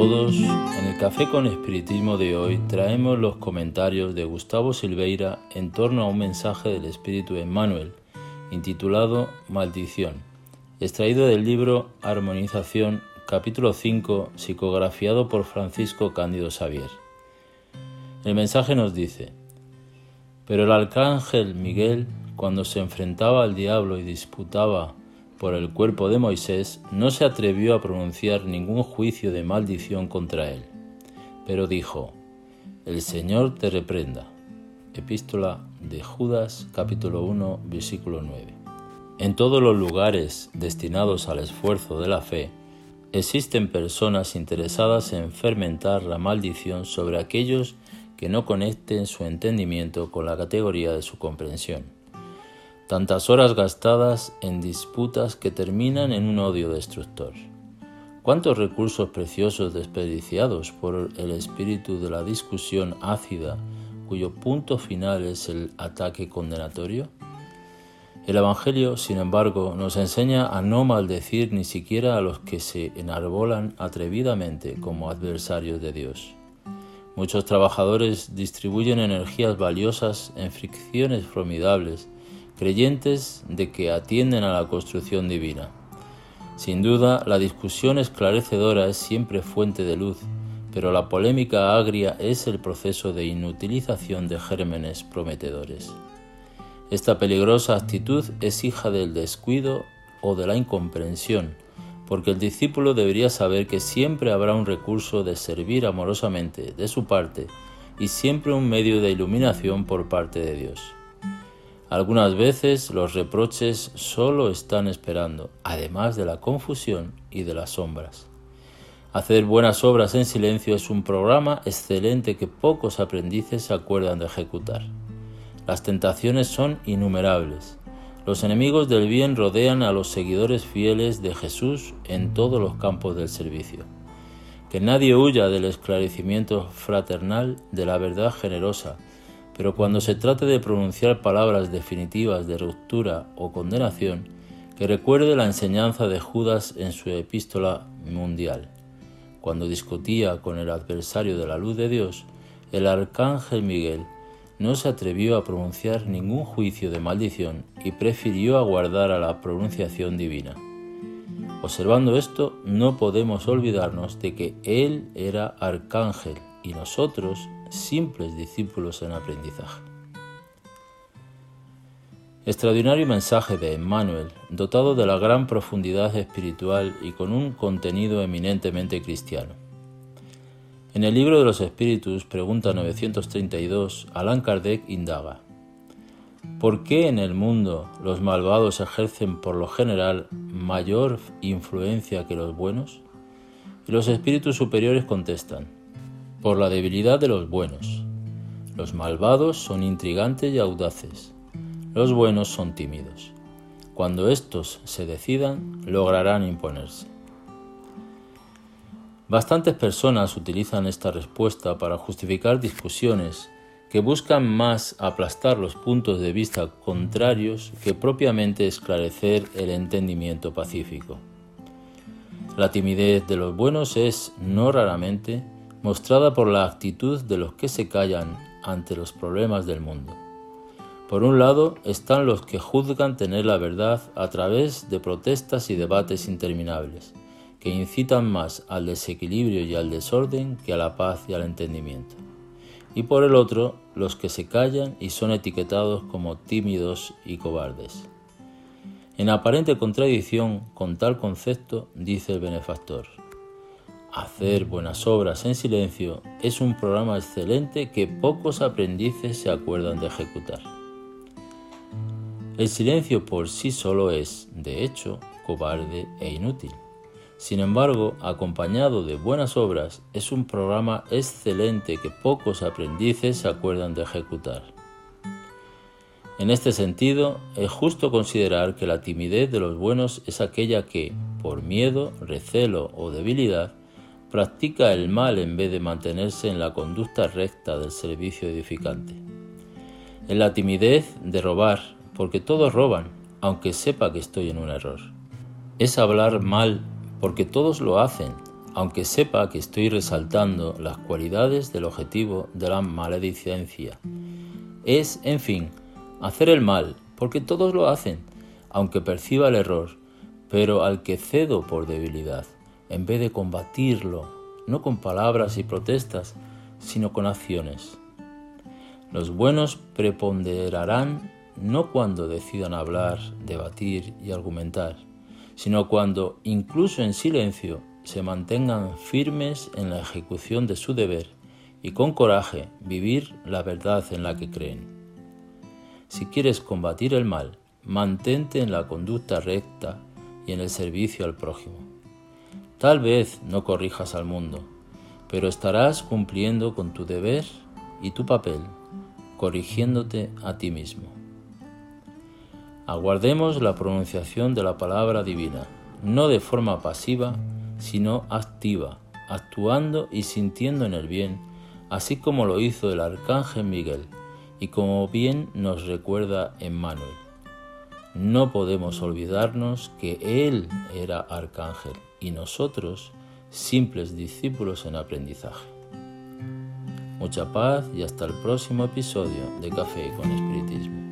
todos, en el Café con Espiritismo de hoy traemos los comentarios de Gustavo Silveira en torno a un mensaje del Espíritu Emmanuel intitulado Maldición, extraído del libro Armonización, capítulo 5, psicografiado por Francisco Cándido Xavier. El mensaje nos dice, pero el arcángel Miguel, cuando se enfrentaba al diablo y disputaba por el cuerpo de Moisés, no se atrevió a pronunciar ningún juicio de maldición contra él, pero dijo, El Señor te reprenda. Epístola de Judas capítulo 1 versículo 9. En todos los lugares destinados al esfuerzo de la fe, existen personas interesadas en fermentar la maldición sobre aquellos que no conecten su entendimiento con la categoría de su comprensión tantas horas gastadas en disputas que terminan en un odio destructor. ¿Cuántos recursos preciosos desperdiciados por el espíritu de la discusión ácida cuyo punto final es el ataque condenatorio? El Evangelio, sin embargo, nos enseña a no maldecir ni siquiera a los que se enarbolan atrevidamente como adversarios de Dios. Muchos trabajadores distribuyen energías valiosas en fricciones formidables creyentes de que atienden a la construcción divina. Sin duda, la discusión esclarecedora es siempre fuente de luz, pero la polémica agria es el proceso de inutilización de gérmenes prometedores. Esta peligrosa actitud es hija del descuido o de la incomprensión, porque el discípulo debería saber que siempre habrá un recurso de servir amorosamente de su parte y siempre un medio de iluminación por parte de Dios. Algunas veces los reproches solo están esperando, además de la confusión y de las sombras. Hacer buenas obras en silencio es un programa excelente que pocos aprendices se acuerdan de ejecutar. Las tentaciones son innumerables. Los enemigos del bien rodean a los seguidores fieles de Jesús en todos los campos del servicio. Que nadie huya del esclarecimiento fraternal de la verdad generosa, pero cuando se trate de pronunciar palabras definitivas de ruptura o condenación, que recuerde la enseñanza de Judas en su epístola mundial. Cuando discutía con el adversario de la luz de Dios, el arcángel Miguel no se atrevió a pronunciar ningún juicio de maldición y prefirió aguardar a la pronunciación divina. Observando esto, no podemos olvidarnos de que Él era arcángel y nosotros simples discípulos en aprendizaje. Extraordinario mensaje de Emmanuel, dotado de la gran profundidad espiritual y con un contenido eminentemente cristiano. En el libro de los Espíritus, pregunta 932, Allan Kardec indaga, ¿por qué en el mundo los malvados ejercen por lo general mayor influencia que los buenos? Y los espíritus superiores contestan, por la debilidad de los buenos. Los malvados son intrigantes y audaces. Los buenos son tímidos. Cuando estos se decidan, lograrán imponerse. Bastantes personas utilizan esta respuesta para justificar discusiones que buscan más aplastar los puntos de vista contrarios que propiamente esclarecer el entendimiento pacífico. La timidez de los buenos es, no raramente, mostrada por la actitud de los que se callan ante los problemas del mundo. Por un lado están los que juzgan tener la verdad a través de protestas y debates interminables, que incitan más al desequilibrio y al desorden que a la paz y al entendimiento. Y por el otro, los que se callan y son etiquetados como tímidos y cobardes. En aparente contradicción con tal concepto, dice el benefactor, Hacer buenas obras en silencio es un programa excelente que pocos aprendices se acuerdan de ejecutar. El silencio por sí solo es, de hecho, cobarde e inútil. Sin embargo, acompañado de buenas obras, es un programa excelente que pocos aprendices se acuerdan de ejecutar. En este sentido, es justo considerar que la timidez de los buenos es aquella que, por miedo, recelo o debilidad, practica el mal en vez de mantenerse en la conducta recta del servicio edificante. En la timidez de robar, porque todos roban, aunque sepa que estoy en un error. Es hablar mal, porque todos lo hacen, aunque sepa que estoy resaltando las cualidades del objetivo de la maledicencia. Es, en fin, hacer el mal, porque todos lo hacen, aunque perciba el error, pero al que cedo por debilidad, en vez de combatirlo, no con palabras y protestas, sino con acciones. Los buenos preponderarán no cuando decidan hablar, debatir y argumentar, sino cuando, incluso en silencio, se mantengan firmes en la ejecución de su deber y con coraje vivir la verdad en la que creen. Si quieres combatir el mal, mantente en la conducta recta y en el servicio al prójimo. Tal vez no corrijas al mundo, pero estarás cumpliendo con tu deber y tu papel, corrigiéndote a ti mismo. Aguardemos la pronunciación de la palabra divina, no de forma pasiva, sino activa, actuando y sintiendo en el bien, así como lo hizo el arcángel Miguel y como bien nos recuerda Emmanuel. No podemos olvidarnos que Él era arcángel y nosotros simples discípulos en aprendizaje. Mucha paz y hasta el próximo episodio de Café con Espiritismo.